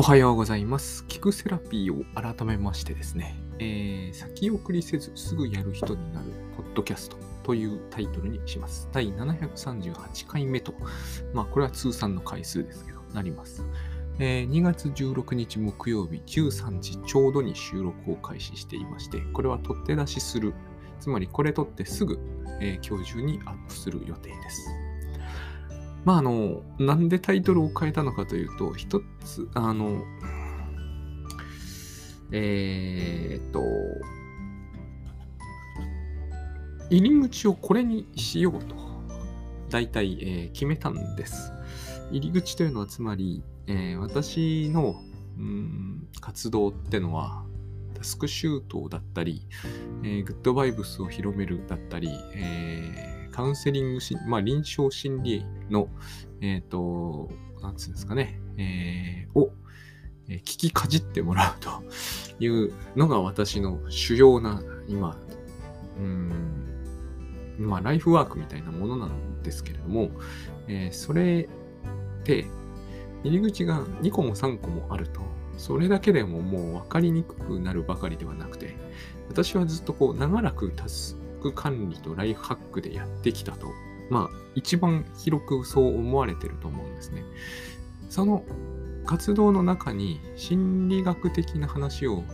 おはようございます。聞くセラピーを改めましてですね、えー先送りせずすぐやる人になるポッドキャストというタイトルにします。第738回目と、まあこれは通算の回数ですけど、なります。えー2月16日木曜日13時ちょうどに収録を開始していまして、これは取って出しする、つまりこれ取ってすぐ、えー今日中にアップする予定です。まああの、なんでタイトルを変えたのかというと、一つ、あの、えーっと、入り口をこれにしようと、大体、えー決めたんです。入り口というのはつまり、えー私のうん活動ってのは、タスクシュートだったり、えーグッドバイブスを広めるだったり、えーカウンセリングし、まあ、臨床心理の、えっ、と、なんつうんですかね、えーを、えー聞きかじってもらうというのが私の主要な、今、うん、まあ、ライフワークみたいなものなんですけれども、えーそれって、入り口が2個も3個もあると、それだけでももう分かりにくくなるばかりではなくて、私はずっとこう長らくク管理とライフハックでやってきたと、まあ一番広くそう思われてると思うんですね。その活動の中に心理学的な話を、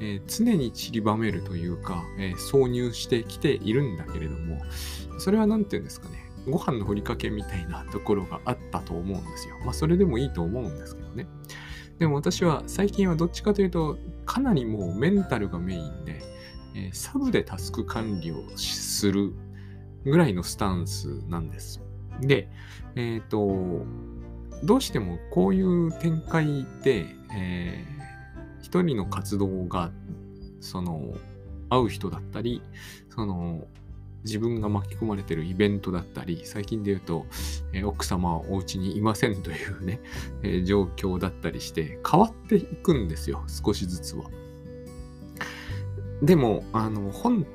えー常に散りばめるというか、えー挿入してきているんだけれども、それは何て言うんですかね、ご飯のふりかけみたいなところがあったと思うんですよ。まあそれでもいいと思うんですけどね。でも私は最近はどっちかというと、かなりもうメンタルがメインで、えサブでタスク管理をするぐらいのスタンスなんです。で、えっ、と、どうしてもこういう展開で、えー一人の活動が、その、会う人だったり、その、自分が巻き込まれてるイベントだったり、最近で言うと、えー奥様はお家にいませんというね、えー状況だったりして、変わっていくんですよ、少しずつは。でも、あの、本、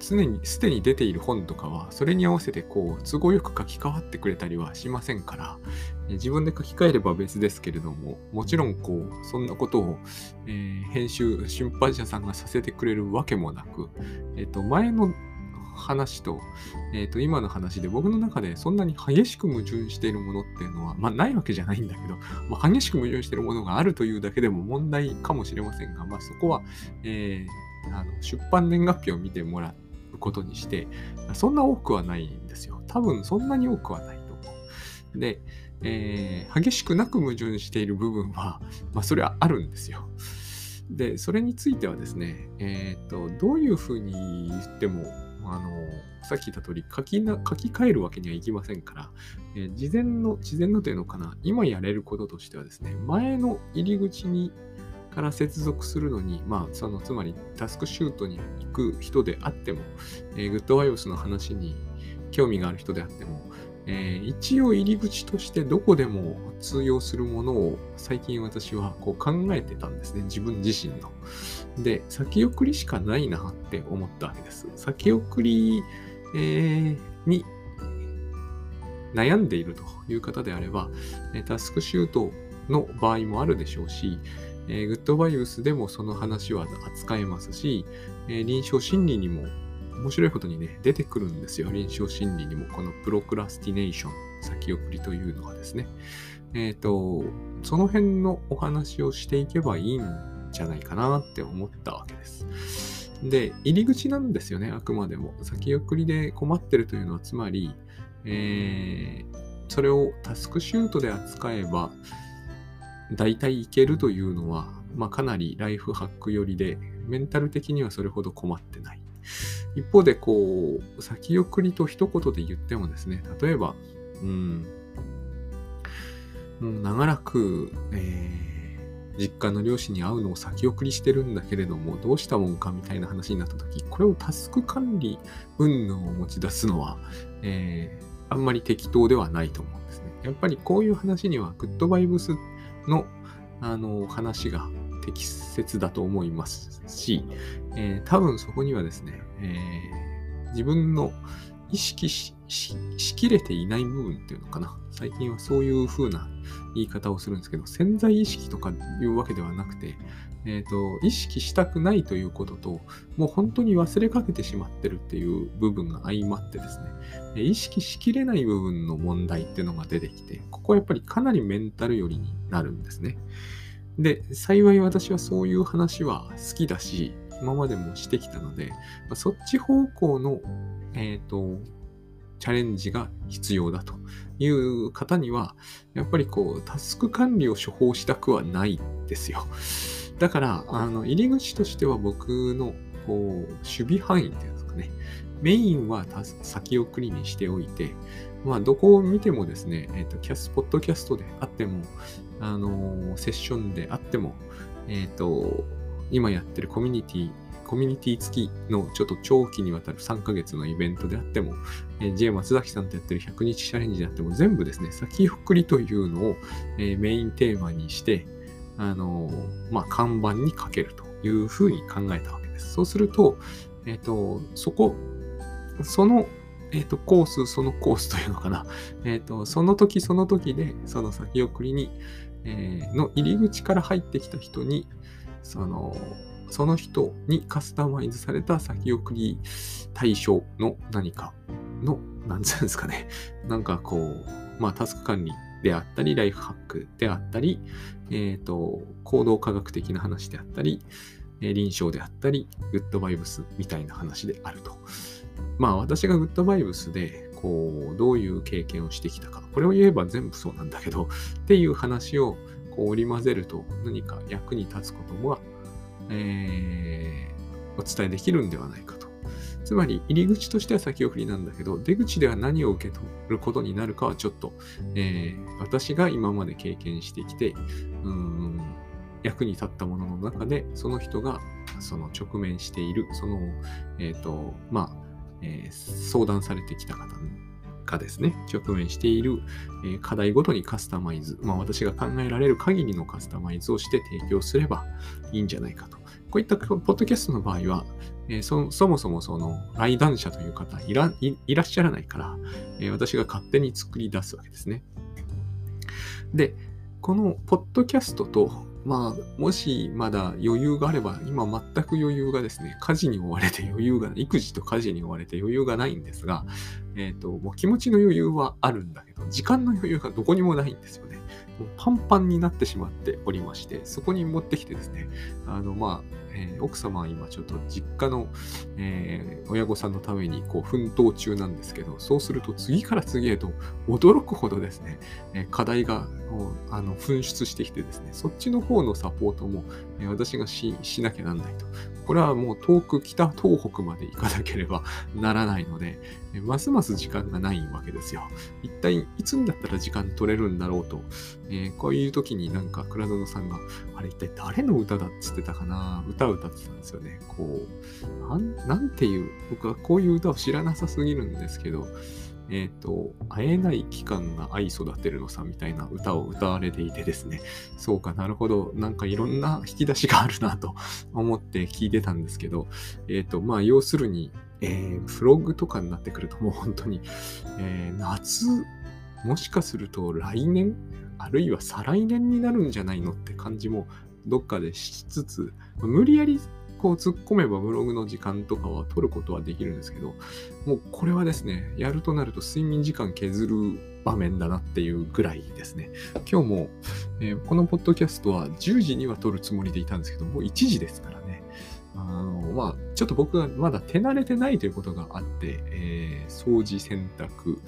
常に、すでに出ている本とかは、それに合わせて、こう、都合よく書き換わってくれたりはしませんから、自分で書き換えれば別ですけれども、もちろん、こう、そんなことを、えー編集、出版社さんがさせてくれるわけもなく、えっ、と、前の話と、えっ、と、今の話で僕の中でそんなに激しく矛盾しているものっていうのは、まあ、ないわけじゃないんだけど、まあ、激しく矛盾しているものがあるというだけでも問題かもしれませんが、まあ、そこは、えーあの出版年月日を見てもらうことにして、そんな多くはないんですよ。多分そんなに多くはないと思う。で、えー激しくなく矛盾している部分は、まあ、それはあるんですよ。で、それについてはですね、えっ、と、どういうふうに言っても、あの、さっき言った通り書きな、書き換えるわけにはいきませんから、えー事前の、事前のというのかな、今やれることとしてはですね、前の入り口に、から接続するのに、まあ、その、つまりタスクシュートに行く人であっても、えーグッドワイオスの話に興味がある人であっても、えー一応入り口としてどこでも通用するものを最近私はこう考えてたんですね。自分自身の。で、先送りしかないなって思ったわけです。先送り、えーに悩んでいるという方であれば、タスクシュートの場合もあるでしょうし、えーグッドバイウスでもその話は扱えますし、えー臨床心理にも面白いことにね、出てくるんですよ。臨床心理にも、このプロクラスティネーション、先送りというのがですね。えっ、と、その辺のお話をしていけばいいんじゃないかなって思ったわけです。で、入り口なんですよね、あくまでも。先送りで困ってるというのは、つまり、えーそれをタスクシュートで扱えば、大体いけるというのは、まあ、かなりライフハック寄りで、メンタル的にはそれほど困ってない。一方で、こう、先送りと一言で言ってもですね、例えば、うん、もう長らく、えー実家の両親に会うのを先送りしてるんだけれども、どうしたもんかみたいな話になった時、これをタスク管理云々を持ち出すのは、えーあんまり適当ではないと思うんですね。やっぱりこういう話には、グッドバイブスっの、あの、話が適切だと思いますし、えー多分そこにはですね、えー自分の意識しししきれていない部分っていうのかな。最近はそういう風な言い方をするんですけど、潜在意識とかいうわけではなくて、えーと、意識したくないということと、もう本当に忘れかけてしまってるっていう部分が相まってですね、意識しきれない部分の問題っていうのが出てきて、ここはやっぱりかなりメンタル寄りになるんですね。で、幸い私はそういう話は好きだし、今までもしてきたので、そっち方向の、えっ、ー、と、チャレンジが必要だという方には、やっぱりこう、タスク管理を処方したくはないですよ。だから、あの、入り口としては僕の、こう、守備範囲っていうんですかね。メインは先送りにしておいて、まあ、どこを見てもですね、えっ、ー、と、キャス、ポッドキャストであっても、あのセッションであっても、えっ、ー、と、今やってるコミュニティ、コミュニティ付きのちょっと長期にわたる3ヶ月のイベントであっても、えー、J 松崎さんとやってる100日チャレンジであっても、全部ですね、先送りというのを、えー、メインテーマにして、あのまあ、看板にかけるというふうに考えたわけです。そうすると、えっ、ー、と、そこ、その、えっ、ー、と、コース、そのコースというのかな。えっ、ー、と、その時その時で、その先送りに、え、の入り口から入ってきた人に、その、その人にカスタマイズされた先送り対象の何かの、なんつうんですかね。なんかこう、まあ、タスク管理であったり、ライフハックであったり、えっ、ー、と、行動科学的な話であったり、え臨床であったり、グッドバイブスみたいな話であると。まあ私がグッドバイブスで、こう、どういう経験をしてきたか。これを言えば全部そうなんだけど、っていう話をこう織り交ぜると何か役に立つことも、えー、お伝えできるんではないかと。つまり、入り口としては先送りなんだけど、出口では何を受け取ることになるかはちょっと、えー、私が今まで経験してきて、うん役に立ったものの中で、その人がその直面している、その、えっ、ー、と、まあ、えー、相談されてきた方がですね、直面している、えー、課題ごとにカスタマイズ、まあ私が考えられる限りのカスタマイズをして提供すればいいんじゃないかと。こういったポッドキャストの場合は、えー、そそもそもその来談者という方いらいらっしゃらないから、えー、私が勝手に作り出すわけですね。で、このポッドキャストと、まあ、もしまだ余裕があれば、今全く余裕がですね、家事に追われて余裕が、育児と家事に追われて余裕がないんですが、えっ、ー、と、もう気持ちの余裕はあるんだけど、時間の余裕がどこにもないんですよね。パンパンになってしまっておりまして、そこに持ってきてですね、あの、まあ、えー、奥様は今ちょっと実家の、えー、親御さんのためにこう奮闘中なんですけど、そうすると次から次へと驚くほどですね、え、課題があの噴出してきてですね、そっちの方のサポートも、え私がしなきゃなんないと。これはもう遠く北東北まで行かなければ ならないので、ますます時間がないわけですよ。一体いつになったら時間取れるんだろうと、えー、こういう時になんか倉園さんが、あれ一体誰の歌だ？っつってたかな歌を歌ってたんですよね。こう、なんなんていう、僕はこういう歌を知らなさすぎるんですけど、えっ、ー、と、会えない期間が愛育てるのさみたいな歌を歌われていてですね、そうかなるほど、なんかいろんな引き出しがあるなと思って聞いてたんですけど、えっ、ー、と、まあ、要するに、えー、フログとかになってくるともう本当に、えー、夏、もしかすると来年、あるいは再来年になるんじゃないのって感じもどっかでしつつ、無理やりこう突っ込めばブログの時間とかは取ることはできるんですけど、もうこれはですね、やるとなると睡眠時間削る場面だなっていうぐらいですね。今日も、えー、このポッドキャストは10時には撮るつもりでいたんですけど、もう1時ですから。あの、まあ、ちょっと僕がまだ手慣れてないということがあって、えー、掃除、洗濯、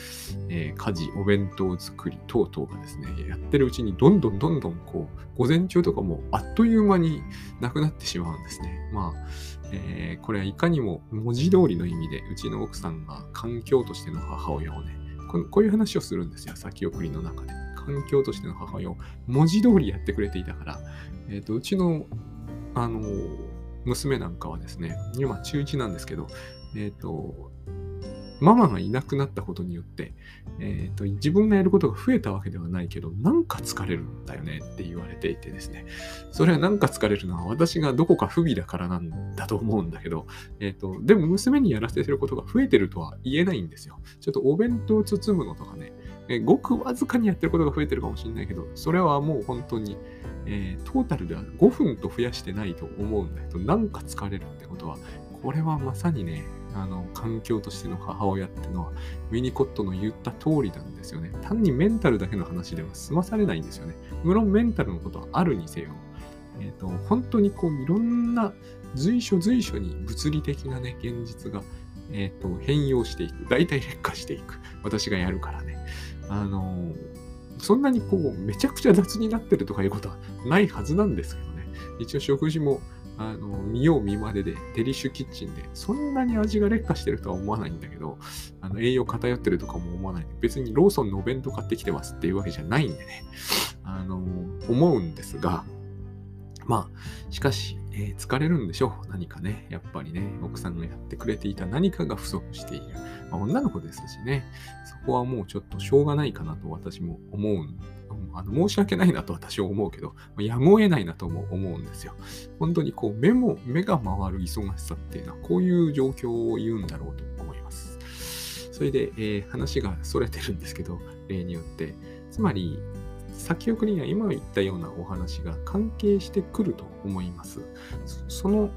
えー、家事、お弁当作り等々がですね、やってるうちにどんどんどんどんこう、午前中とかもあっという間になくなってしまうんですね。まあ、えー、これはいかにも文字通りの意味で、うちの奥さんが環境としての母親をね、ここういう話をするんですよ、先送りの中で。環境としての母親を文字通りやってくれていたから、えっ、ー、と、うちの、あの娘なんかはですね、今中1なんですけど、えっ、ー、と、ママがいなくなったことによって、えーと、自分がやることが増えたわけではないけど、なんか疲れるんだよねって言われていてですね、それはなんか疲れるのは私がどこか不備だからなんだと思うんだけど、えーと、でも娘にやらせてることが増えてるとは言えないんですよ。ちょっとお弁当包むのとかね、えー、ごくわずかにやってることが増えてるかもしれないけど、それはもう本当に、えー、トータルでは5分と増やしてないと思うんだけど、なんか疲れるってことは、これはまさにね、あの、環境としての母親ってのは、ウィニコットの言った通りなんですよね。単にメンタルだけの話では済まされないんですよね。無論メンタルのことはあるにせよ。えっ、ー、と、本当にこう、いろんな随所随所に物理的なね、現実が、えっ、ー、と、変容していく。大体劣化していく。私がやるからね。あのそんなにこう、めちゃくちゃ雑になってるとかいうことはないはずなんですけどね。一応食事もあの、見よう見までで、デリッシュキッチンで、そんなに味が劣化してるとは思わないんだけど、あの栄養偏ってるとかも思わない。別にローソンのお弁当買ってきてますっていうわけじゃないんでね、あの、思うんですが、まあ、しかし、えー、疲れるんでしょう。何かね。やっぱりね、奥さんがやってくれていた何かが不足している。まあ、女の子ですしね、そこはもうちょっとしょうがないかなと私も思うんあの申し訳ないなと私は思うけど、やむを得ないなとも思うんですよ。本当にこう目も、目が回る忙しさっていうのはこういう状況を言うんだろうと思います。それで、えー、話が逸れてるんですけど、例によって。つまり、先送りには今言ったようなお話が関係してくると思います。その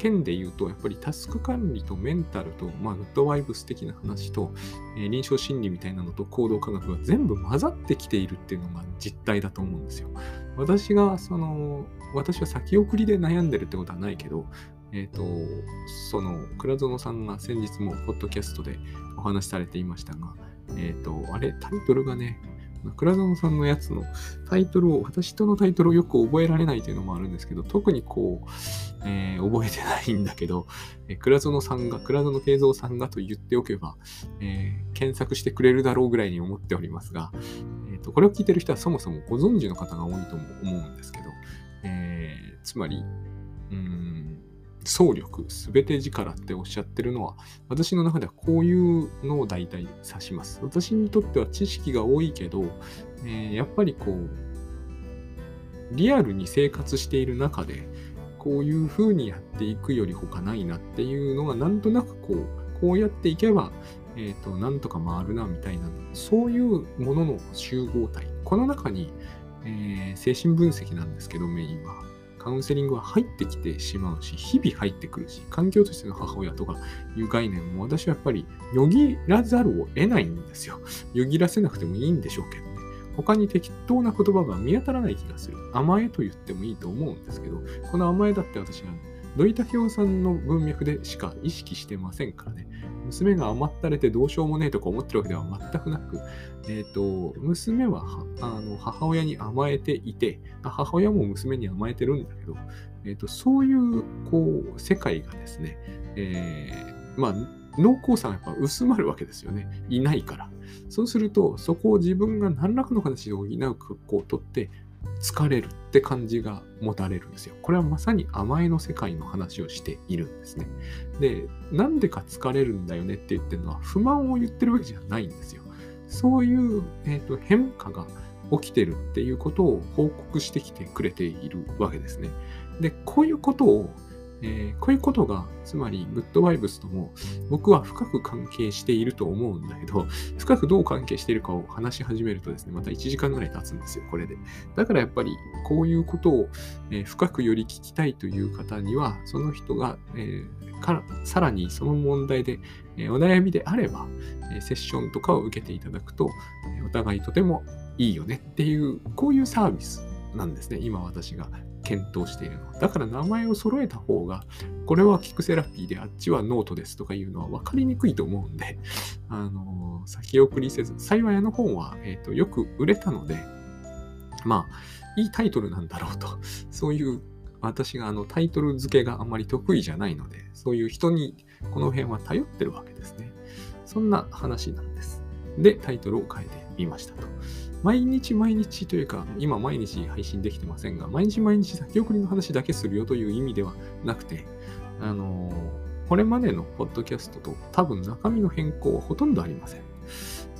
件で言うと、やっぱりタスク管理とメンタルと、まあ、グッドワイブス的な話と、えー、臨床心理みたいなのと行動科学が全部混ざってきているっていうのが実態だと思うんですよ。私が、その、私は先送りで悩んでるってことはないけど、えっ、ー、と、その、倉園さんが先日もポッドキャストでお話しされていましたが、えっ、ー、と、あれ、タイトルがね、倉園さんのやつのタイトルを、私とのタイトルをよく覚えられないというのもあるんですけど、特にこう、えー、覚えてないんだけど、えー、倉園さんが、倉園慶三さんがと言っておけば、えー、検索してくれるだろうぐらいに思っておりますが、えーと、これを聞いてる人はそもそもご存知の方が多いとも思うんですけど、えー、つまり、うん、総力、すべて力っておっしゃってるのは、私の中ではこういうのを大体指します。私にとっては知識が多いけど、えー、やっぱりこう、リアルに生活している中で、こういう風にやっていくより他ないなっていうのがなんとなくこう、こうやっていけば、えっ、ー、と、なんとか回るなみたいな、そういうものの集合体。この中に、えー、精神分析なんですけど、メインは。カウンセリングは入ってきてしまうし、日々入ってくるし、環境としての母親とかいう概念も私はやっぱりよぎらざるを得ないんですよ。よぎらせなくてもいいんでしょうけどね。他に適当な言葉が見当たらない気がする。甘えと言ってもいいと思うんですけど、この甘えだって私は土井武雄さんの文脈でしか意識してませんからね。娘が甘ったれてどうしようもねえとか思ってるわけでは全くなく、えっ、ー、と、娘はあの母親に甘えていて、母親も娘に甘えてるんだけど、えっ、ー、と、そういう、こう、世界がですね、えー、まあ、濃厚さがやっぱ薄まるわけですよね。いないから。そうすると、そこを自分が何らかの形で補う格好をとって、疲れるって感じが持たれるんですよ。これはまさに甘えの世界の話をしているんですね。で、なんでか疲れるんだよねって言ってるのは不満を言ってるわけじゃないんですよ。そういう、えーと、変化が起きてるっていうことを報告してきてくれているわけですね。で、こういうことをえー、こういうことが、つまりグッドバイブスとも僕は深く関係していると思うんだけど、深くどう関係しているかを話し始めるとですね、また1時間ぐらい経つんですよ、これで。だからやっぱりこういうことを、え、深くより聞きたいという方には、その人が、え、からさらにその問題で、えお悩みであれば、えセッションとかを受けていただくと、えお互いとてもいいよねっていう、こういうサービスなんですね、今私が検討しているの。だから名前を揃えた方が、これはキクセラピーであっちはノートですとかいうのは分かりにくいと思うんで、あの先送りせず、幸いあの本は、えーと、よく売れたので、まあ、いいタイトルなんだろうと、そういう私があのタイトル付けがあんまり得意じゃないので、そういう人にこの辺は頼ってるわけですね。そんな話なんです。で、タイトルを変えてみましたと。毎日毎日というか、今毎日配信できてませんが、毎日毎日先送りの話だけするよという意味ではなくて、あのこれまでのポッドキャストと多分中身の変更はほとんどありません。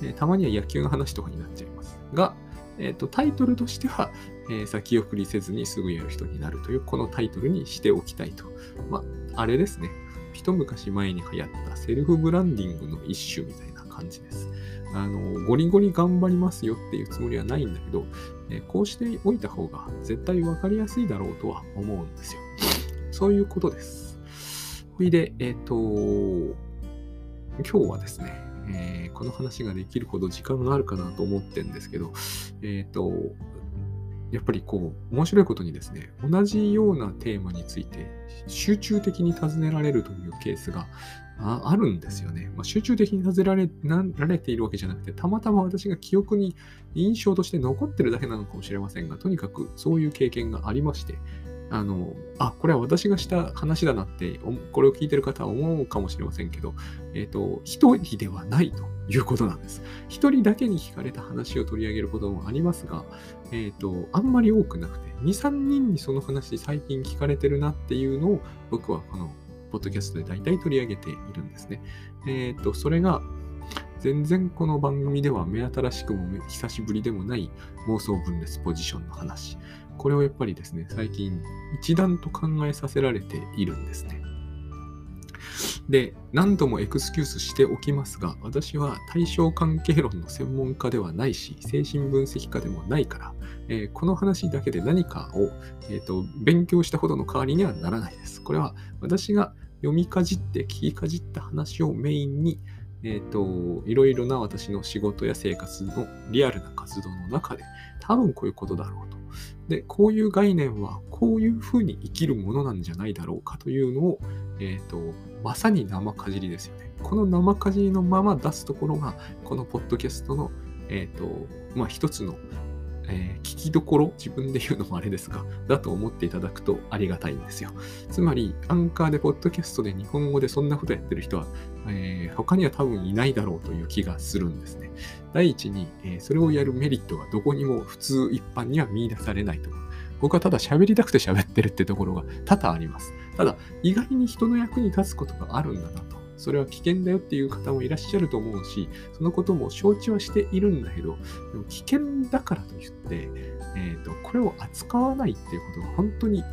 えー、たまには野球の話とかになっちゃいます。が、えーと、タイトルとしては、えー、先送りせずにすぐやる人になるという、このタイトルにしておきたいと。まあ、あれですね。一昔前に流行ったセルフブランディングの一種みたいな感じです。あの、ゴリゴリ頑張りますよっていうつもりはないんだけど、え、こうしておいた方が絶対分かりやすいだろうとは思うんですよ。そういうことです。ほいで、えっ、ー、と、今日はですね、えー、この話ができるほど時間があるかなと思ってんですけど、えっ、ー、と、やっぱりこう、面白いことにですね、同じようなテーマについて集中的に尋ねられるというケースがあるんですよね。まあ、集中的に尋ねられられているわけじゃなくて、たまたま私が記憶に印象として残ってるだけなのかもしれませんが、とにかくそういう経験がありまして、あの、あ、これは私がした話だなって、これを聞いてる方は思うかもしれませんけど、えっ、ー、と、一人ではないということなんです。一人だけに聞かれた話を取り上げることもありますが、えっ、ー、と、あんまり多くなくて、2、3人にその話最近聞かれてるなっていうのを、僕はこのポッドキャストで大体取り上げているんですね。えっ、ー、と、それが、全然この番組では目新しくも久しぶりでもない妄想分裂ポジションの話。これをやっぱりですね、最近一段と考えさせられているんですね。で、何度もエクスキュースしておきますが、私は対象関係論の専門家ではないし、精神分析家でもないから、えー、この話だけで何かを、えーと、勉強したほどの代わりにはならないです。これは私が読みかじって聞きかじった話をメインに、えっ、ー、と、いろいろな私の仕事や生活のリアルな活動の中で、多分こういうことだろうと。で、こういう概念はこういうふうに生きるものなんじゃないだろうかというのを、えっ、ー、と、まさに生かじりですよね。この生かじりのまま出すところが、このポッドキャストの、えっ、ー、と、まあ、一つのえー、聞きどころ、自分で言うのもあれですが、だと思っていただくとありがたいんですよ。つまり、アンカーで、ポッドキャストで日本語でそんなことやってる人は、えー、他には多分いないだろうという気がするんですね。第一に、えー、それをやるメリットがどこにも普通一般には見出されないと思う。僕はただ喋りたくて喋ってるってところが多々あります。ただ、意外に人の役に立つことがあるんだなと。それは危険だよっていう方もいらっしゃると思うし、そのことも承知はしているんだけど、でも危険だからといって、えーと、これを扱わないっていうことが本当に、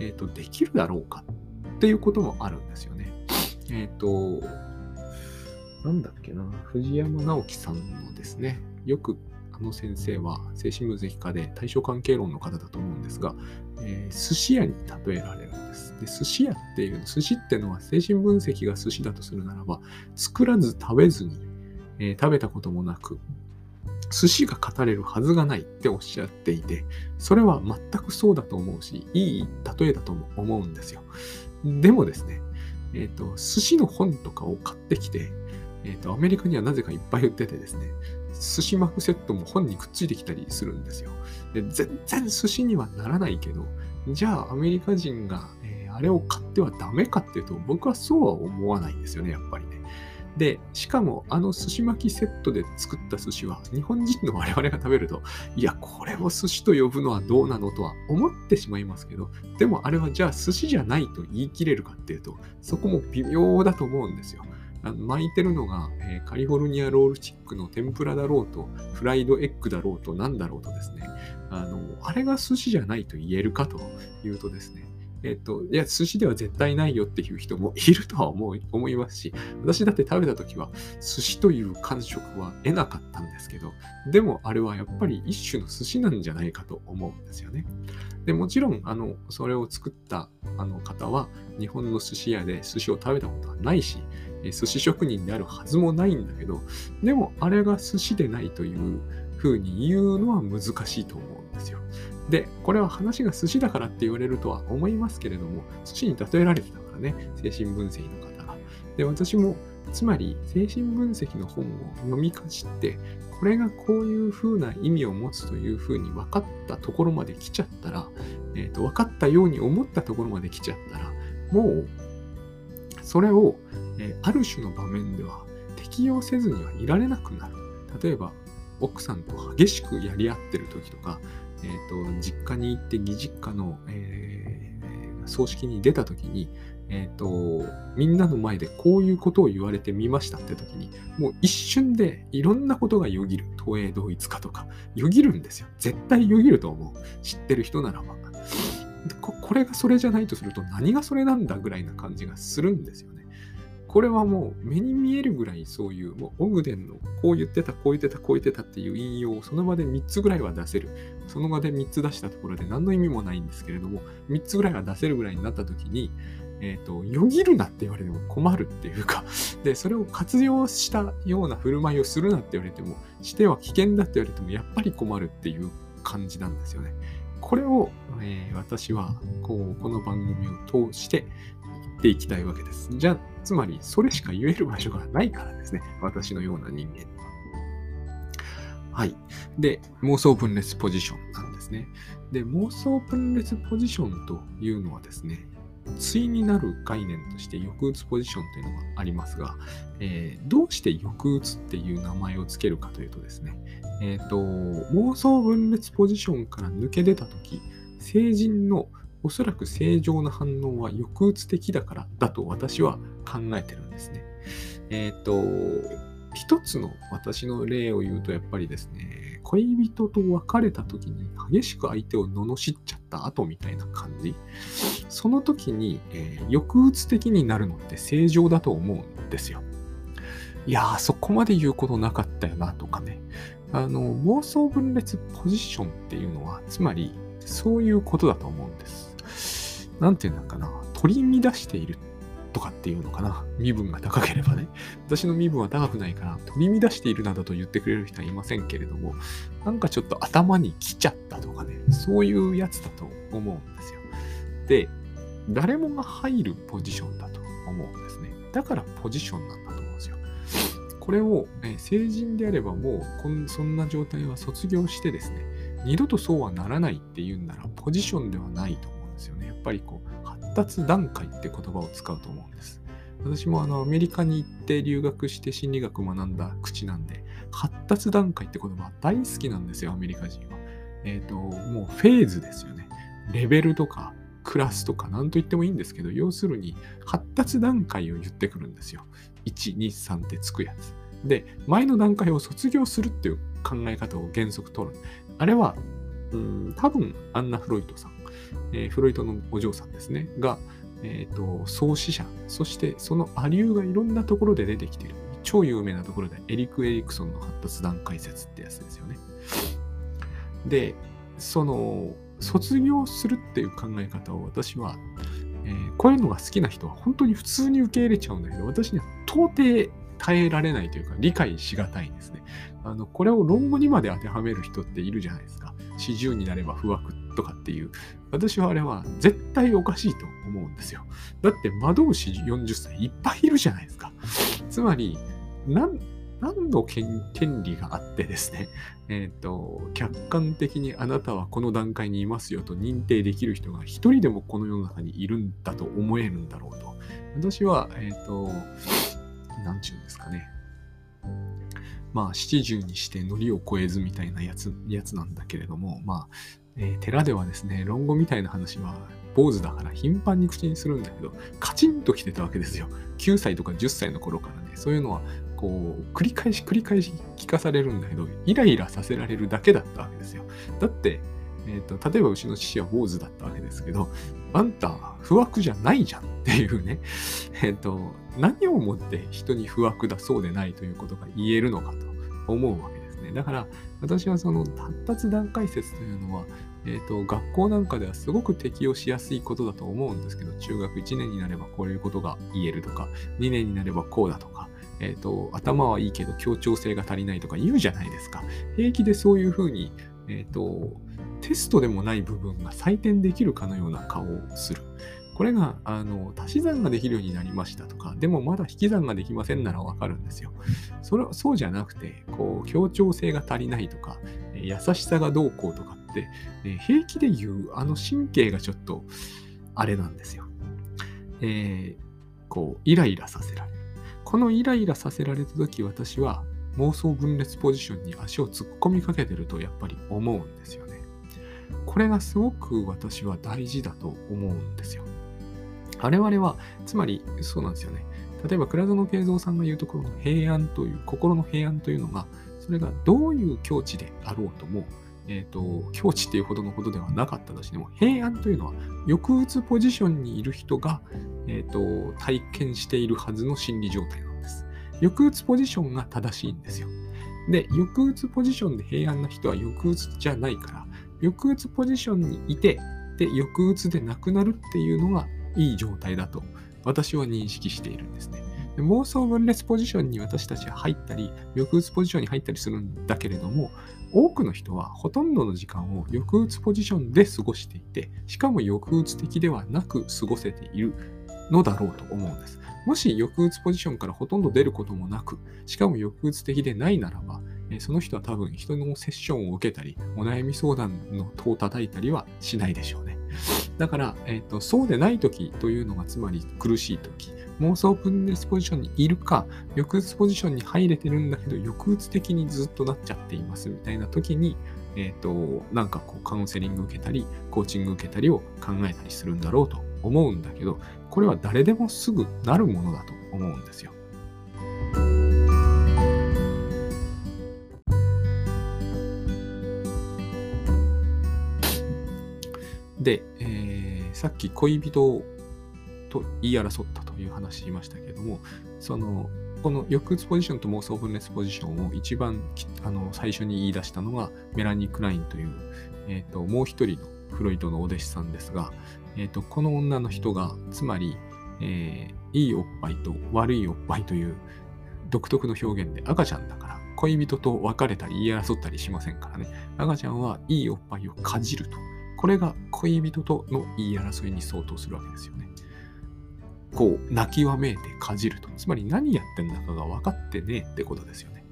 えーと、できるだろうかっていうこともあるんですよね。えっ、ー、と、なんだっけな、藤山直樹さんのですね、よくあの先生は精神分析家で対象関係論の方だと思うんですが、えー、寿司屋に例えられるんです。で寿司屋っていう、寿司ってのは精神分析が寿司だとするならば、作らず食べずに、えー、食べたこともなく、寿司が語れるはずがないっておっしゃっていて、それは全くそうだと思うし、いい例えだと思うんですよ。でもですね、え、ー、と、寿司の本とかを買ってきて、え、ー、と、アメリカにはなぜかいっぱい売っててですね、寿司マフセットも本にくっついてきたりするんですよ。で全然寿司にはならないけど、じゃあアメリカ人が、えー、あれを買ってはダメかっていうと、僕はそうは思わないんですよね、やっぱりね。で、しかもあの寿司巻きセットで作った寿司は、日本人の我々が食べると、いや、これを寿司と呼ぶのはどうなのとは思ってしまいますけど、でもあれはじゃあ寿司じゃないと言い切れるかっていうと、そこも微妙だと思うんですよ。巻いてるのが、えー、カリフォルニアロールチックの天ぷらだろうと、フライドエッグだろうと、なんだろうとですね、あの、あれが寿司じゃないと言えるかというとですね、えっ、と、いや、寿司では絶対ないよっていう人もいるとは思い 思いますし、私だって食べた時は寿司という感触は得なかったんですけど、でもあれはやっぱり一種の寿司なんじゃないかと思うんですよね。でもちろん、あの、それを作ったあの方は、日本の寿司屋で寿司を食べたことはないし、寿司職人であるはずもないんだけど、でもあれが寿司でないというふうに言うのは難しいと思うんですよ。で、これは話が寿司だからって言われるとは思いますけれども、寿司に例えられてたからね、精神分析の方が。で、私も、つまり精神分析の本を読みかじって、これがこういうふうな意味を持つというふうに分かったところまで来ちゃったら、えっ、ー、と、分かったように思ったところまで来ちゃったら、もうそれを、えある種の場面では適用せずにはいられなくなる。例えば、奥さんと激しくやり合ってる時とか、えーと、実家に行って義実家の、えー、葬式に出た時に、えっ、と、みんなの前でこういうことを言われてみましたって時に、もう一瞬でいろんなことがよぎる。東映同一化とか、よぎるんですよ。絶対よぎると思う。知ってる人ならば。ここれがそれじゃないとすると何がそれなんだぐらいな感じがするんですよ。これはもう目に見えるぐらいそういう、もうオグデンのこう言ってた、こう言ってた、こう言ってたっていう引用をその場で3つぐらいは出せる。その場で3つ出したところで何の意味もないんですけれども、3つぐらいは出せるぐらいになった時に、えっ、ー、と、よぎるなって言われても困るっていうか、で、それを活用したような振る舞いをするなって言われても、しては危険だって言われても、やっぱり困るっていう感じなんですよね。これを、えー、私はこうこの番組を通してっていきたいわけです。じゃあ、つまりそれしか言える場所がないからですね。私のような人間。はい。で、妄想分裂ポジションなんですね。で、妄想分裂ポジションというのはですね、対になる概念として抑うつポジションというのがありますが、えー、どうして抑うつっていう名前をつけるかというとですね、えっ、ー、と、妄想分裂ポジションから抜け出たとき、成人のおそらく正常な反応は抑うつ的だからだと私は考えてるんですね。えっ、ー、と、一つの私の例を言うとやっぱりですね、恋人と別れた時に激しく相手を罵っちゃった後みたいな感じ。その時に、えー、抑うつ的になるのって正常だと思うんですよ。いやー、そこまで言うことなかったよなとかね。あの、妄想分裂ポジションっていうのは、つまり、そういうことだと思うんです。なんていうのかな。取り乱しているとかっていうのかな。身分が高ければね。私の身分は高くないから、取り乱しているなどと言ってくれる人はいませんけれども、なんかちょっと頭に来ちゃったとかね。そういうやつだと思うんですよ。で、誰もが入るポジションだと思うんですね。だからポジションなんだと思うんですよ。これを、え成人であればもうこんそんな状態は卒業してですね、二度とそうはならないっていうんならポジションではないとぱりこう発達段階って言葉を使うと思うんです。私もあのアメリカに行って留学して心理学を学んだ口なんで、発達段階って言葉大好きなんですよ、アメリカ人は。えっ、ー、と、もうフェーズですよね。レベルとかクラスとか何と言ってもいいんですけど、要するに発達段階を言ってくるんですよ。1、2、3ってつくやつ。で、前の段階を卒業するっていう考え方を原則取る。あれは、うん多分アンナ・フロイトさん、えー、フロイトのお嬢さんですね、が、え、ー、と、創始者、そしてそのアリューがいろんなところで出てきてる。超有名なところでエリック・エリクソンの発達段階説ってやつですよね。で、その、卒業するっていう考え方を私は、えー、こういうのが好きな人は本当に普通に受け入れちゃうんだけど、私には到底耐えられないというか、理解しがたいんですね。あの、これを論語にまで当てはめる人っているじゃないですか。四十になれば不惑とかっていう。私はあれは絶対おかしいと思うんですよ。だって魔導士40歳いっぱいいるじゃないですか。つまり、何の権利があってですね、えっ、ー、と、客観的にあなたはこの段階にいますよと認定できる人が一人でもこの世の中にいるんだと思えるんだろうと。私は、えっ、ー、と、なんちゅうんですかね。まあ、七十にして糊を超えずみたいなやつ、やつなんだけれども、まあ、えー、寺ではですね、論語みたいな話は、坊主だから頻繁に口にするんだけど、カチンと来てたわけですよ。9歳とか10歳の頃からね、そういうのは、こう、繰り返し繰り返し聞かされるんだけど、イライラさせられるだけだったわけですよ。だって、えーと、例えばうちの父は坊主だったわけですけど、あんた不惑じゃないじゃんっていうね、えっ、ー、と、何をもって人に不惑だそうでないということが言えるのかと思うわけですね。だから私はその発達段階説というのは、えーと、学校なんかではすごく適用しやすいことだと思うんですけど、中学1年になればこういうことが言えるとか、2年になればこうだとか、え、ー、と、頭はいいけど協調性が足りないとか言うじゃないですか。平気でそういうふうに、えっ、ー、と、テストでもない部分が採点できるかのような顔をする。これが、あの、足し算ができるようになりましたとか、でもまだ引き算ができませんならわかるんですよ。それそうじゃなくて、こう、協調性が足りないとか、優しさがどうこうとかって、平気で言う、あの神経がちょっと、あれなんですよ。えー、こう、イライラさせられる。このイライラさせられた時、私は妄想分裂ポジションに足を突っ込みかけてるとやっぱり思うんですよね。これがすごく私は大事だと思うんですよ。我々は、つまりそうなんですよね。例えば、倉園慶三さんが言うところの平安という、心の平安というのが、それがどういう境地であろうとも、えっ、ー、と、境地っていうほどのことではなかったとしても、平安というのは、抑うつポジションにいる人が、え、ー、と、体験しているはずの心理状態なんです。抑うつポジションが正しいんですよ。で、抑うつポジションで平安な人は抑うつじゃないから、抑うつポジションにいて、で、抑うつでなくなるっていうのがいい状態だと私は認識しているんですね。妄想分裂ポジションに私たちは入ったり、抑うつポジションに入ったりするんだけれども、多くの人はほとんどの時間を抑うつポジションで過ごしていて、しかも抑うつ的ではなく過ごせているのだろうと思うんです。もし抑うつポジションからほとんど出ることもなく、しかも抑うつ的でないならば、その人は多分人のセッションを受けたり、お悩み相談の戸を叩いたりはしないでしょうね。だから、えーと、そうでない時というのがつまり苦しい時、妄想分裂ポジションにいるか、抑うつポジションに入れてるんだけど、抑うつ的にずっとなっちゃっていますみたいな時に、えっ、ー、と、なんかこうカウンセリング受けたり、コーチング受けたりを考えたりするんだろうと思うんだけど、これは誰でもすぐなるものだと思うんですよ。で、えー、さっき恋人と言い争ったという話しましたけれども、その、この抑うつポジションと妄想分裂ポジションを一番あの最初に言い出したのがメラニー・クラインという、えーと、もう一人のフロイトのお弟子さんですが、えーと、この女の人がつまり、えー、いいおっぱいと悪いおっぱいという独特の表現で赤ちゃんだから恋人と別れたり言い争ったりしませんからね。赤ちゃんはいいおっぱいをかじると。これが恋人との言い争いに相当するわけですよね。こう、泣きわめいてかじると。つまり何やってんだかが分かってねえってことですよね。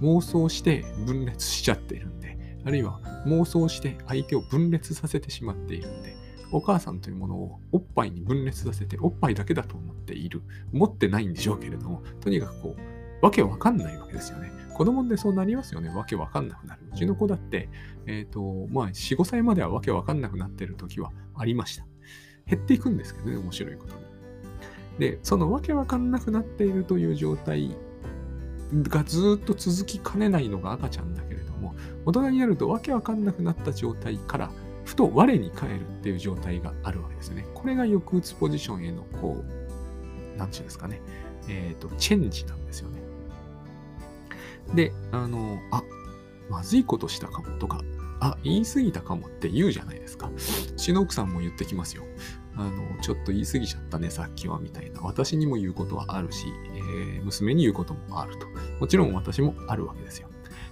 妄想して分裂しちゃっているんで、あるいは妄想して相手を分裂させてしまっているんで、お母さんというものをおっぱいに分裂させて、おっぱいだけだと思っている。持ってないんでしょうけれども、とにかくこう、わけわかんないわけですよね。子供ってそうなりますよね。わけわかんなくなる。うちの子だって、えっ、ー、と、まあ、4、5歳まではわけわかんなくなってる時はありました。減っていくんですけどね、面白いことに。で、そのわけわかんなくなっているという状態がずっと続きかねないのが赤ちゃんだけれども、大人になるとわけわかんなくなった状態から、ふと我に返るっていう状態があるわけですね。これが抑うつポジションへの、こう、なんていうんですかね、えっ、ー、と、チェンジなんですよね。で、あの、あ、まずいことしたかもとか、あ、言い過ぎたかもって言うじゃないですか。うちの奥さんも言ってきますよ。あの、ちょっと言い過ぎちゃったね、さっきは、みたいな。私にも言うことはあるし、えー、娘に言うこともあると。もちろん私もあるわけですよ。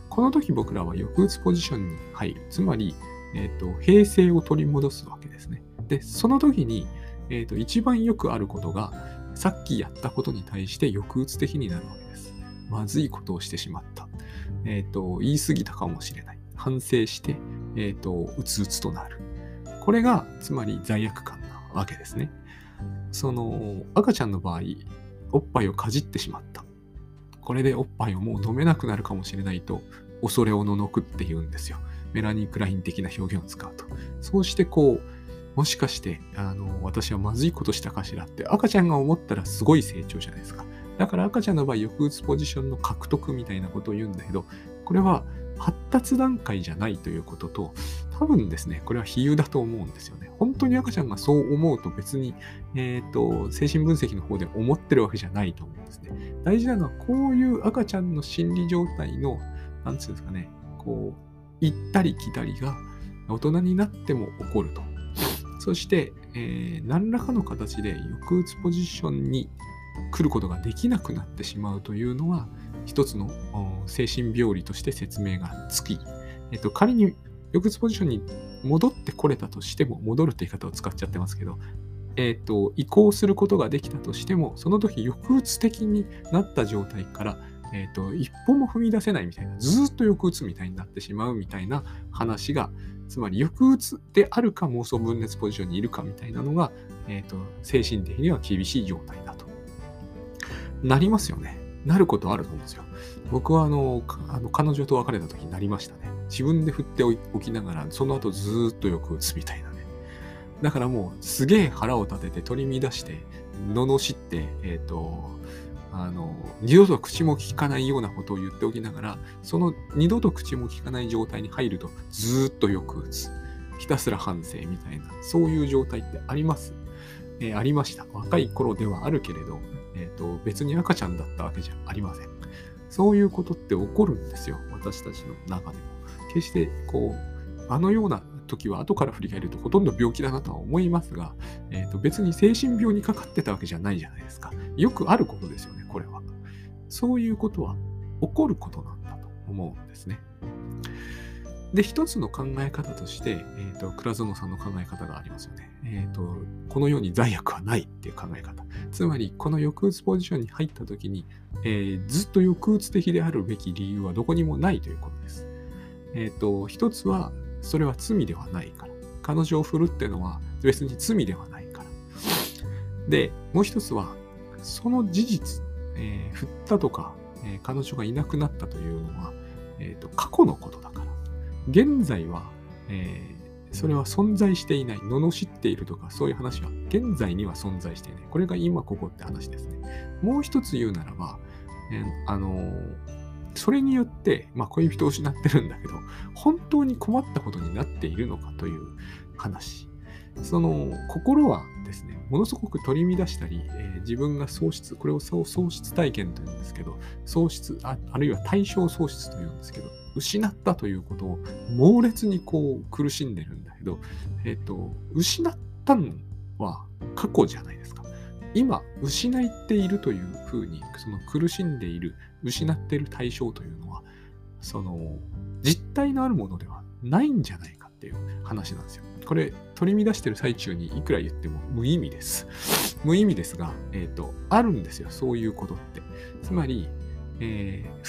この時僕らは抑うつポジションに入る。つまり、えっ、ー、と、平静を取り戻すわけですね。で、その時に、えっ、ー、と、一番よくあることが、さっきやったことに対して抑うつ的になるわけです。まずいことをしてしまった。えっ、ー、と、言い過ぎたかもしれない。反省して、えっ、ー、と、うつうつとなる。これが、つまり罪悪感なわけですね。その、赤ちゃんの場合、おっぱいをかじってしまった。これでおっぱいをもう飲めなくなるかもしれないと、恐れおののくって言うんですよ。メラニー・クライン的な表現を使うと。そうしてこう、もしかして、あの、私はまずいことしたかしらって赤ちゃんが思ったらすごい成長じゃないですか。だから赤ちゃんの場合、抑うつポジションの獲得みたいなことを言うんだけど、これは発達段階じゃないということと、多分ですね、これは比喩だと思うんですよね。本当に赤ちゃんがそう思うと別に、えっ、ー、と、精神分析の方で思ってるわけじゃないと思うんですね。大事なのは、こういう赤ちゃんの心理状態の、なんつうんですかね、こう、行ったり来たりが大人になっても起こると。そして、えー、何らかの形で抑うつポジションに来ることができなくなってしまうというのは、一つの精神病理として説明がつき、えっと、仮に抑うつポジションに戻ってこれたとしても、戻るって言い方を使っちゃってますけど、えっと、移行することができたとしても、その時抑うつ的になった状態から、えっと、一歩も踏み出せないみたいな、ずっと抑うつみたいになってしまうみたいな話が、つまり抑うつであるか妄想分裂ポジションにいるかみたいなのが、えっと、精神的には厳しい状態だ。なりますよね。なることあると思うんですよ。僕はあの、あの彼女と別れた時になりましたね。自分で振っておきながら、その後ずっとよく打つみたいなね。だからもうすげえ腹を立てて取り乱して、罵って、えっ、ー、と、あの、二度と口も聞かないようなことを言っておきながら、その二度と口も聞かない状態に入ると、ずっとよく打つ。ひたすら反省みたいな、そういう状態ってあります。えー、ありました。若い頃ではあるけれど、えっ、ー、と、別に赤ちゃんだったわけじゃありません。そういうことって起こるんですよ。私たちの中でも。決して、こう、あのような時は後から振り返るとほとんど病気だなとは思いますが、えー、と別に精神病にかかってたわけじゃないじゃないですか。よくあることですよね、これは。そういうことは起こることなんだと思うんですね。で、一つの考え方として、えーと、倉園さんの考え方がありますよね。えーと。この世に罪悪はないっていう考え方。つまり、この抑うつポジションに入った時に、えー、ずっと抑うつ的であるべき理由はどこにもないということです。えっ、と、一つは、それは罪ではないから。彼女を振るってのは別に罪ではないから。で、もう一つは、その事実、え、振ったとか、え、彼女がいなくなったというのは、えーと、過去のことだから。現在は、えー、それは存在していない、罵っているとか、そういう話は現在には存在していない。これが今ここって話ですね。もう一つ言うならば、えー、あのーそれによって、まあ、恋人を失ってるんだけど、本当に困ったことになっているのかという話。その心はですね、ものすごく取り乱したり、えー、自分が喪失、これを喪失体験というんですけど、喪失あ、あるいは対象喪失というんですけど、失ったということを猛烈にこう苦しんでるんだけど、え、ー、と、失ったのは過去じゃないですか。今、失っているというふうに、その苦しんでいる失っている対象というのは、その実体のあるものではないんじゃないかっていう話なんですよ。これ取り乱してる最中にいくら言っても無意味です。無意味ですが、え、ー、と、あるんですよ、そういうことって。つまり、えー、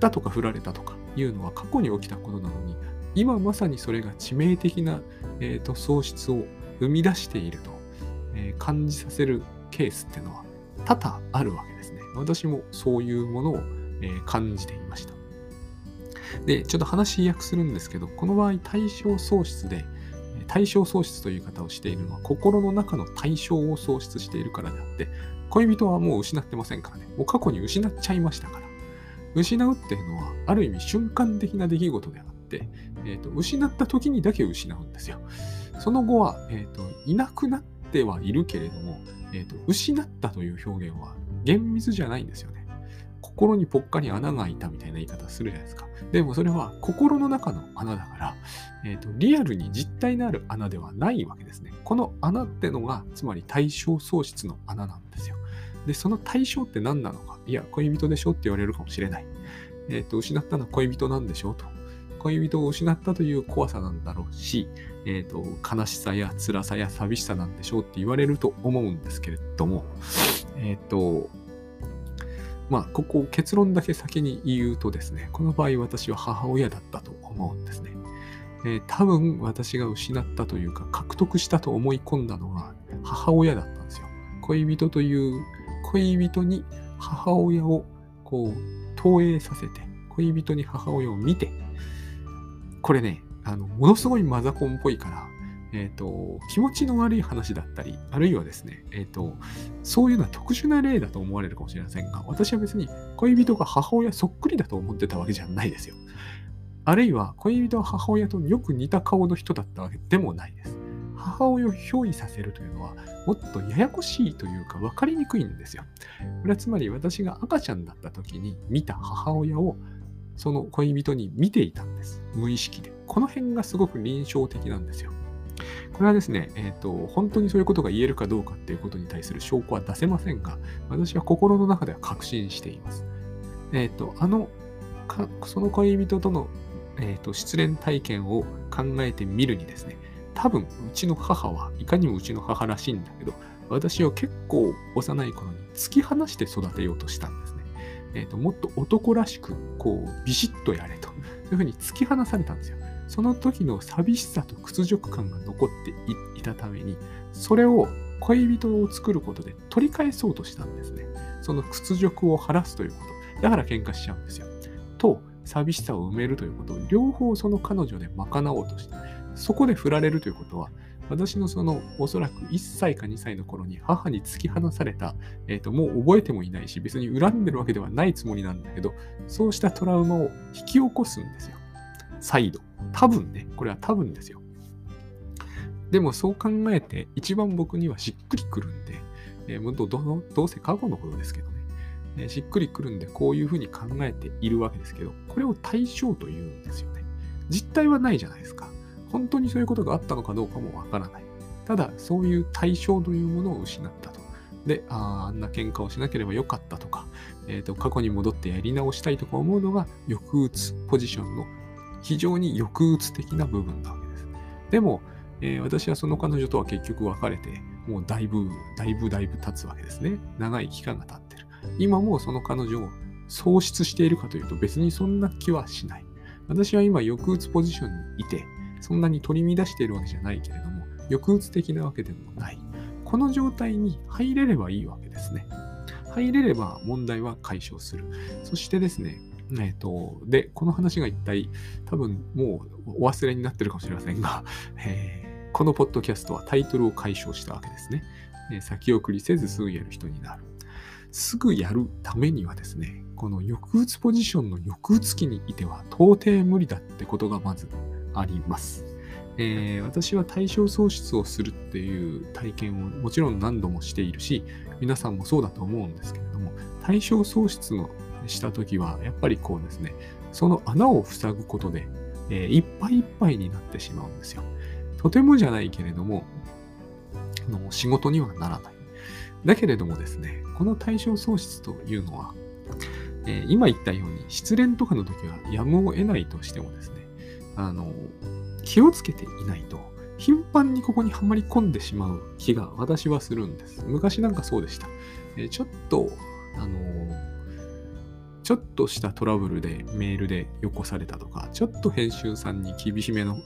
ったとか振られたとかいうのは過去に起きたことなのに、今まさにそれが致命的な、えーと、喪失を生み出していると、えー、感じさせるケースっていうのは多々あるわけですね。私もそういうものを、えー、感じていました。で、ちょっと話訳するんですけど、この場合、対象喪失で、対象喪失という言い方をしているのは、心の中の対象を喪失しているからであって、恋人はもう失ってませんからね。もう過去に失っちゃいましたから。失うっていうのは、ある意味瞬間的な出来事であって、えーと、失った時にだけ失うんですよ。その後は、えーと、いなくなってはいるけれども、えーと失ったという表現は厳密じゃないんですよね。心にぽっかり穴が開いたみたいな言い方するじゃないですか。でもそれは心の中の穴だから、えーと、リアルに実体のある穴ではないわけですね。この穴ってのが、つまり対象喪失の穴なんですよ。で、その対象って何なのか。いや、恋人でしょって言われるかもしれない。えっ、ー、と、失ったのは恋人なんでしょうと。恋人を失ったという怖さなんだろうし、えっ、ー、と、悲しさや辛さや寂しさなんでしょうって言われると思うんですけれども、えっ、ー、と、まあ、ここ結論だけ先に言うとですね、この場合私は母親だったと思うんですね。えー、多分私が失ったというか獲得したと思い込んだのが母親だったんですよ。恋人という恋人に母親をこう投影させて恋人に母親を見てこれねあのものすごいマザコンっぽいからえ、ー、と、気持ちの悪い話だったり、あるいはですね、え、ー、と、そういうのは特殊な例だと思われるかもしれませんが、私は別に恋人が母親そっくりだと思ってたわけじゃないですよ。あるいは恋人は母親とよく似た顔の人だったわけでもないです。母親を憑依させるというのは、もっとややこしいというか分かりにくいんですよ。これはつまり私が赤ちゃんだった時に見た母親をその恋人に見ていたんです。無意識で。この辺がすごく臨床的なんですよ。これはですね、え、ー、と、本当にそういうことが言えるかどうかっていうことに対する証拠は出せませんが、私は心の中では確信しています。えっ、ー、と、あの、その恋人との、えーと、失恋体験を考えてみるにですね、多分、うちの母はいかにもうちの母らしいんだけど、私を結構幼い頃に突き放して育てようとしたんですね。え、ー、と、もっと男らしく、こう、ビシッとやれと、そういうふうに突き放されたんですよ。その時の寂しさと屈辱感が残っていたために、それを恋人を作ることで取り返そうとしたんですね。その屈辱を晴らすということ。だから喧嘩しちゃうんですよ。と、寂しさを埋めるということを両方その彼女で賄おうとして、そこで振られるということは、私のそのおそらく1歳か2歳の頃に母に突き放された、えっ、ー、と、もう覚えてもいないし、別に恨んでるわけではないつもりなんだけど、そうしたトラウマを引き起こすんですよ。再度。多分ね、これは多分ですよ。でもそう考えて、一番僕にはしっくりくるんで、えー、どどどうせ過去のことですけどね、え、しっくりくるんで、こういうふうに考えているわけですけど、これを対象というんですよね。実態はないじゃないですか。本当にそういうことがあったのかどうかもわからない。ただ、そういう対象というものを失ったと。で、ああんな喧嘩をしなければよかったとか、えーと、過去に戻ってやり直したいとか思うのが抑うつポジションの非常に抑うつ的な部分なわけです。でも、えー、私はその彼女とは結局別れて、もうだいぶ、だいぶだいぶ経つわけですね。長い期間が経って。今もその彼女を喪失しているかというと別にそんな気はしない。私は今抑うつポジションにいて、そんなに取り乱しているわけじゃないけれども、抑うつ的なわけでもない。この状態に入れればいいわけですね。入れれば問題は解消する。そしてですね、えっ、ー、と、で、この話が一体多分もうお忘れになってるかもしれませんが、えーこのポッドキャストはタイトルを解消したわけですね。先送りせずすぐやる人になる。すぐやるためにはですね、この抑うつポジションの抑うつ期にいては到底無理だってことがまずあります。えー、私は対象喪失をするっていう体験をもちろん何度もしているし、皆さんもそうだと思うんですけれども、対象喪失のした時は、やっぱりこうですね、その穴を塞ぐことで、えー、いっぱいいっぱいになってしまうんですよ。とてもじゃないけれども、あの仕事にはならない。だけれどもですね、この対象喪失というのは、えー、今言ったように失恋とかの時はやむを得ないとしてもですね、あの、気をつけていないと、頻繁にここにはまり込んでしまう気が私はするんです。昔なんかそうでした。えー、ちょっと、あのちょっとしたトラブルでメールでよこされたとか、ちょっと編集さんに厳しめの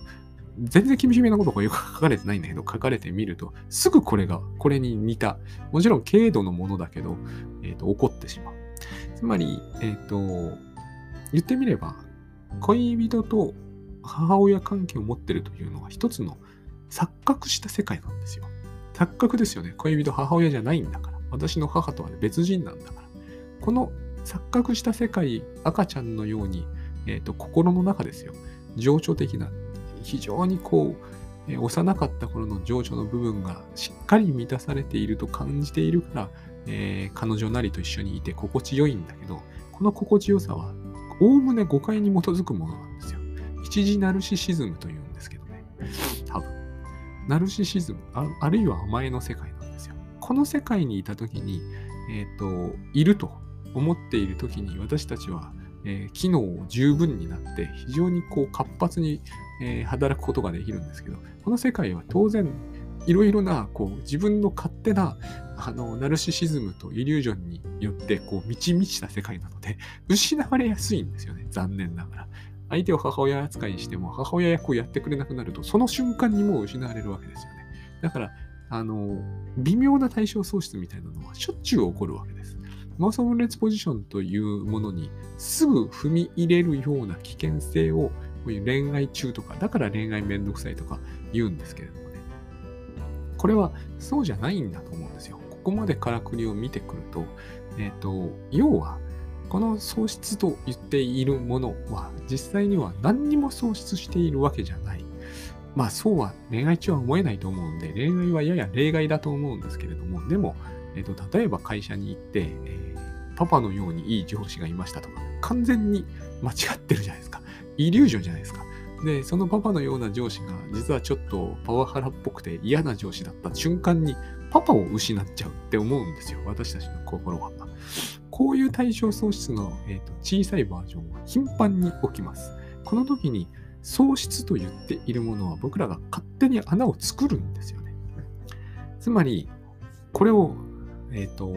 全然厳しめなことがよく書かれてないんだけど、書かれてみると、すぐこれが、これに似た、もちろん軽度のものだけど、えっ、ー、と、起こってしまう。つまり、えっ、ー、と、言ってみれば、恋人と母親関係を持ってるというのは一つの錯覚した世界なんですよ。錯覚ですよね。恋人、母親じゃないんだから。私の母とは別人なんだから。この錯覚した世界、赤ちゃんのように、えっ、ー、と、心の中ですよ。情緒的な非常にこう、幼かった頃の情緒の部分がしっかり満たされていると感じているから、えー、彼女なりと一緒にいて心地よいんだけど、この心地よさは、おおむね誤解に基づくものなんですよ。一時ナルシシズムというんですけどね。多分。ナルシシズムあ、るいは甘えの世界なんですよ。この世界にいた時に、えっ、ー、と、いると思っている時に私たちは、えー、機能を十分になって非常にこう活発にえー、働くことができるんですけど、この世界は当然、いろいろな、こう、自分の勝手な、あの、ナルシシズムとイリュージョンによって、こう、満ち満ちた世界なので、失われやすいんですよね。残念ながら。相手を母親扱いにしても、母親役をやってくれなくなると、その瞬間にもう失われるわけですよね。だから、あの、微妙な対象喪失みたいなのはしょっちゅう起こるわけです。マウス分裂ポジションというものにすぐ踏み入れるような危険性をこういう恋愛中とか、だから恋愛めんどくさいとか言うんですけれどもね。これはそうじゃないんだと思うんですよ。ここまでからくりを見てくると、えっ、ー、と、要は、この喪失と言っているものは、実際には何にも喪失しているわけじゃない。まあそうは恋愛中は思えないと思うんで、恋愛はやや例外だと思うんですけれども、でも、えっ、ー、と、例えば会社に行って、えー、パパのようにいい上司がいましたとか、完全に間違ってるじゃないですか。イリュージョンじゃないですか。で、そのパパのような上司が実はちょっとパワハラっぽくて嫌な上司だった瞬間にパパを失っちゃうって思うんですよ。私たちの心は。こういう対象喪失の、えーと、小さいバージョンは頻繁に起きます。この時に喪失と言っているものは僕らが勝手に穴を作るんですよね。つまり、これを、えっ、ー、と、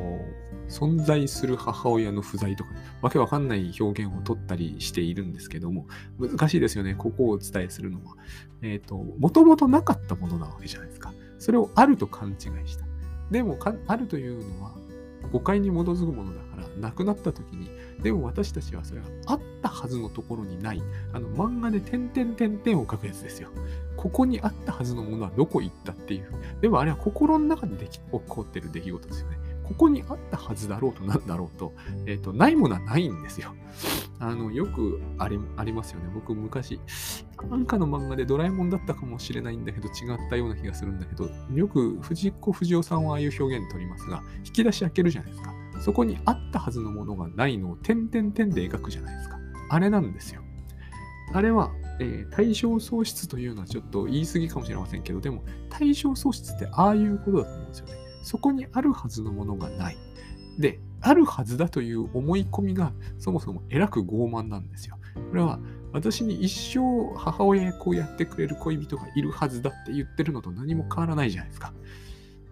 存在する母親の不在とか、わけわかんない表現を取ったりしているんですけども、難しいですよね、ここをお伝えするのは。えっ、ー、と、もともとなかったものなわけじゃないですか。それをあると勘違いした。でも、あるというのは、誤解に基づくものだから、なくなった時に、でも私たちはそれがあったはずのところにない、あの漫画で点々点々を書くやつですよ。ここにあったはずのものはどこ行ったっていう。でもあれは心の中で起こってる出来事ですよね。ここにあったはずだろうとなんだろうと、えっ、と、ないものはないんですよ。あの、よくありありますよね。僕昔、なんかの漫画でドラえもんだったかもしれないんだけど、違ったような気がするんだけど、よく藤子不二雄さんはああいう表現取りますが、引き出し開けるじゃないですか。そこにあったはずのものがないのを点々点で描くじゃないですか。あれなんですよ。あれは、えー対象喪失というのはちょっと言い過ぎかもしれませんけど、でも対象喪失ってああいうことだと思うんですよね。そこにあるはずのものがない。で、あるはずだという思い込みがそもそもえらく傲慢なんですよ。これは私に一生母親役をやってくれる恋人がいるはずだって言ってるのと何も変わらないじゃないですか。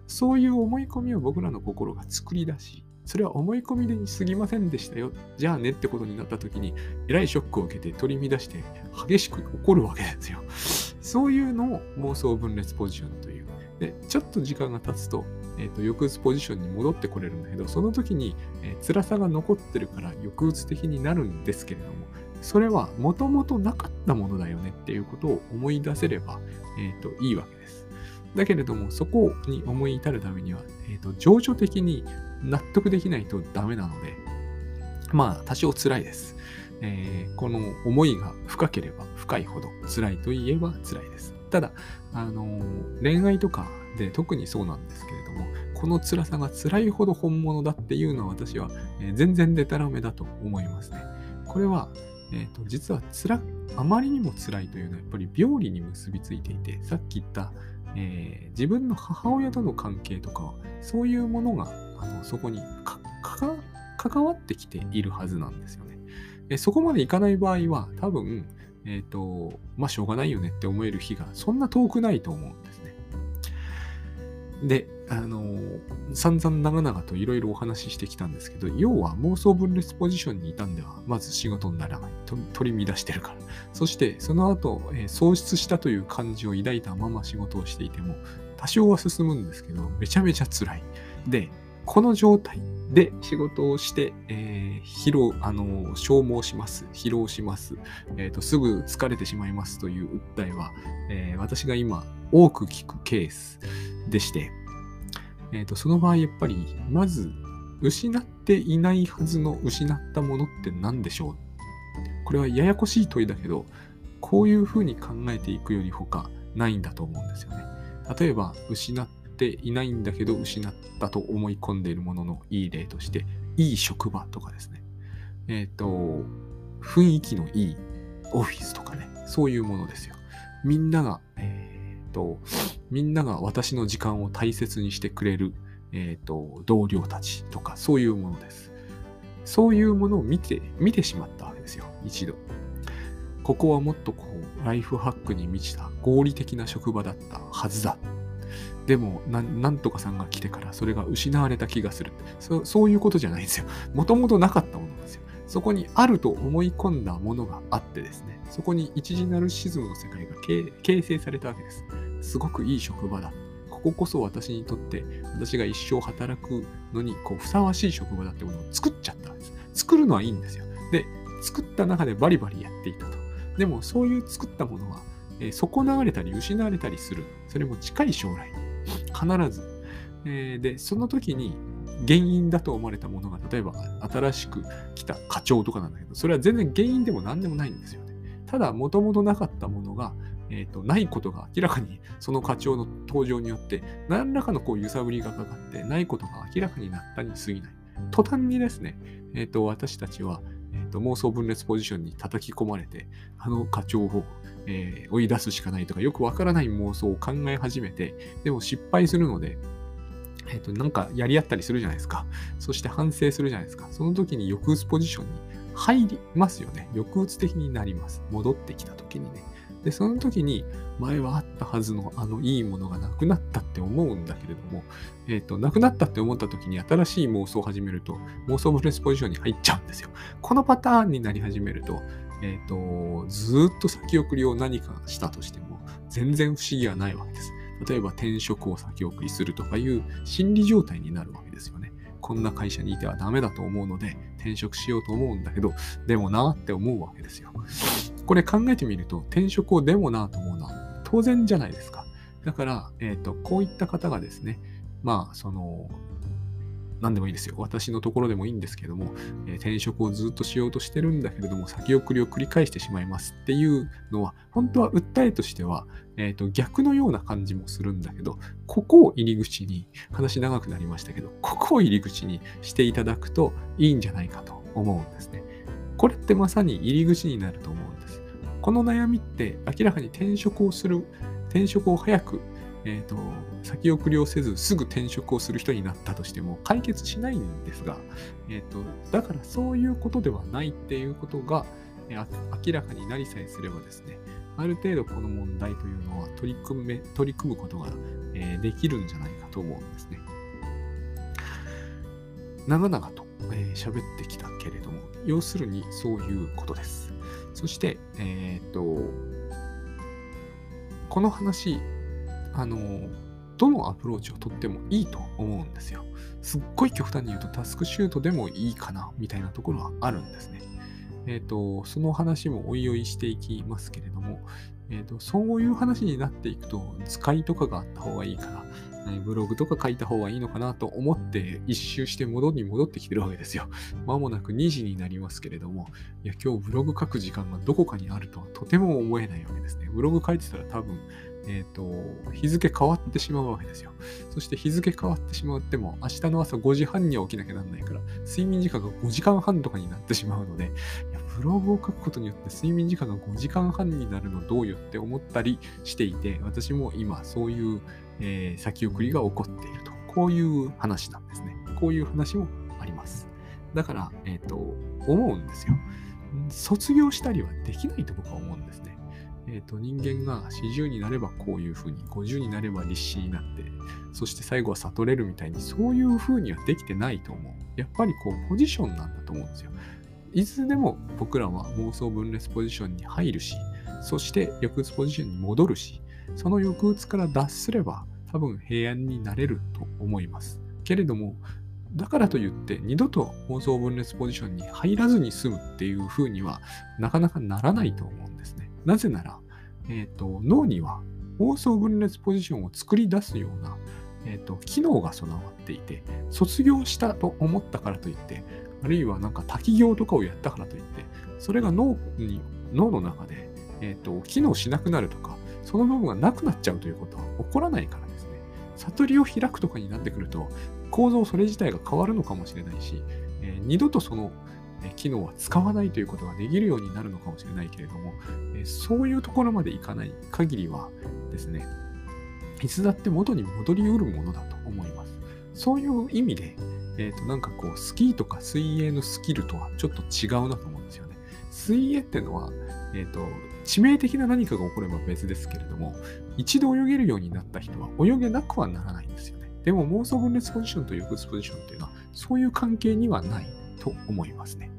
そういう思い込みを僕らの心が作り出し、それは思い込みでに過ぎませんでしたよ。じゃあねってことになった時に、えらいショックを受けて取り乱して激しく怒るわけですよ。そういうのを妄想分裂ポジションという。で、ちょっと時間が経つと、えーと抑うつポジションに戻ってこれるんだけど、その時に、えー辛さが残ってるから抑うつ的になるんですけれども、それはもともとなかったものだよねっていうことを思い出せれば、えーといいわけです。だけれども、そこに思い至るためには、えーと情緒的に納得できないとダメなので、まあ、多少辛いです。えーこの思いが深ければ深いほど辛いといえば辛いです。ただ、あのー恋愛とかで特にそうなんですけれども、この辛さが辛いほど本物だっていうのは私は、えー全然デタラメだと思いますね。これは、えーと実は辛あまりにも辛いというのはやっぱり病理に結びついていて、さっき言った、えー自分の母親との関係とか、そういうものがあのそこにか関わってきているはずなんですよね。えそこまでいかない場合は、多分、えっ、と、まあ、しょうがないよねって思える日がそんな遠くないと思うんです。で、あの散々長々といろいろお話ししてきたんですけど、要は妄想分裂ポジションにいたんでは、まず仕事にならない。取り乱してるから。そして、その後、えー喪失したという感じを抱いたまま仕事をしていても、多少は進むんですけど、めちゃめちゃ辛い。で、この状態で仕事をして、えー疲労、あの消耗します。疲労します。えーと。すぐ疲れてしまいますという訴えは、えー私が今多く聞くケースでして、えーと、その場合やっぱり、まず、失っていないはずの失ったものって何でしょう？これはややこしい問いだけど、こういうふうに考えていくより他ないんだと思うんですよね。例えば、失っていないんだけど、失ったと思い込んでいるもののいい例として、いい職場とかですね。えっ、と、雰囲気のいいオフィスとかね、そういうものですよ。みんなが、えっ、と、みんなが私の時間を大切にしてくれる、えっ、と、同僚たちとか、そういうものです。そういうものを見て、見てしまったわけですよ、一度。ここはもっとこう、ライフハックに満ちた合理的な職場だったはずだ。でもな、なんとかさんが来てからそれが失われた気がする。そそういうことじゃないんですよ。もともとなかったものなんですよ。そこにあると思い込んだものがあってですね、そこに一時ナルシズムの世界が形成されたわけです。すごくいい職場だ。こここそ私にとって、私が一生働くのにこうふさわしい職場だってものを作っちゃったんです。作るのはいいんですよ。で、作った中でバリバリやっていたと。でも、そういう作ったものは、えー損なわれたり失われたりする。それも近い将来。必ず。えーで、その時に原因だと思われたものが、例えば新しく来た課長とかなんだけど、それは全然原因でも何でもないんですよね。ただ、もともとなかったものが、えーと、ないことが明らかに その課長の登場によって何らかのこう揺さぶりがかかってないことが明らかになったに過ぎない。途端にですね、えーと私たちは、えーと妄想分裂ポジションに叩き込まれて、あの課長を、えー追い出すしかないとかよくわからない妄想を考え始めて、でも失敗するので、えっ、と、なんかやり合ったりするじゃないですか。そして反省するじゃないですか。その時に抑うつポジションに入りますよね。抑うつ的になります。戻ってきた時にね。で、その時に前はあったはずのあのいいものがなくなったって思うんだけれども、えっ、と、なくなったって思った時に新しい妄想を始めると、妄想ブレスポジションに入っちゃうんですよ。このパターンになり始めると、えっ、と、ずっと先送りを何かしたとしても、全然不思議はないわけです。例えば転職を先送りするとかいう心理状態になるわけですよね。こんな会社にいてはダメだと思うので転職しようと思うんだけど、でもなって思うわけですよ。これ考えてみると転職をでもなと思うのは当然じゃないですか。だから、え、ー、と、こういった方がですね、まあ、その、何でもいいですよ。私のところでもいいんですけども、えー、転職をずっとしようとしてるんだけれども、先送りを繰り返してしまいますっていうのは、本当は訴えとしては、えーと、逆のような感じもするんだけど、ここを入り口に、話長くなりましたけど、ここを入り口にしていただくといいんじゃないかと思うんですね。これってまさに入り口になると思うんです。この悩みって明らかに転職をする、転職を早くえーと、先送りをせずすぐ転職をする人になったとしても解決しないんですが、えーと、だからそういうことではないっていうことが、え、明らかになりさえすればですねある程度この問題というのは取り組め取り組むことが、え、できるんじゃないかと思うんですね。長々と喋、えー、ってきたけれども要するにそういうことです。そして、えっ、とこの話あの、どのアプローチをとってもいいと思うんですよ。すっごい極端に言うとタスクシュートでもいいかなみたいなところはあるんですね。えっ、ー、と、その話もおいおいしていきますけれども、えっ、ー、と、そういう話になっていくと、使いとかがあった方がいいから、ブログとか書いた方がいいのかなと思って一周して戻に戻ってきてるわけですよ。まもなく2時になりますけれども、いや、今日ブログ書く時間がどこかにあるとはとても思えないわけですね。ブログ書いてたら多分えっ、ー、と、日付変わってしまうわけですよ。そして日付変わってしまっても、明日の朝5時半には起きなきゃなんないから、睡眠時間が5時間半とかになってしまうので、ブログを書くことによって睡眠時間が5時間半になるのどうよって思ったりしていて、私も今そういう、えー、先送りが起こっていると。こういう話なんですね。こういう話もあります。だから、えっ、ー、と、思うんですよ。卒業したりはできないと僕は思うんですね。えーと、人間が40になればこういうふうに、50になれば立志になって、そして最後は悟れるみたいに、そういうふうにはできてないと思う。やっぱりこう、ポジションなんだと思うんですよ。いつでも僕らは妄想分裂ポジションに入るし、そして抑うつポジションに戻るし、その抑うつから脱すれば多分平安になれると思います。けれども、だからといって二度と妄想分裂ポジションに入らずに済むっていうふうにはなかなかならないと思うんですね。なぜなら、えーと、脳には妄想分裂ポジションを作り出すような、えと、機能が備わっていて、卒業したと思ったからといって、あるいはなんか滝行とかをやったからといって、それが脳に脳の中で、えーと、機能しなくなるとか、その部分がなくなっちゃうということは起こらないからですね。悟りを開くとかになってくると、構造それ自体が変わるのかもしれないし、えー、二度とその機能は使わないということができるようになるのかもしれないけれどもえ、そういうところまでいかない限りはですね、いつだって元に戻りうるものだと思います。そういう意味で、えっ、ー、と、なんかこう、スキーとか水泳のスキルとはちょっと違うなと思うんですよね。水泳ってのは、えっ、ー、と、致命的な何かが起これば別ですけれども、一度泳げるようになった人は泳げなくはならないんですよね。でも妄想分裂ポジションと抑うつポジションというのは、そういう関係にはないと思いますね。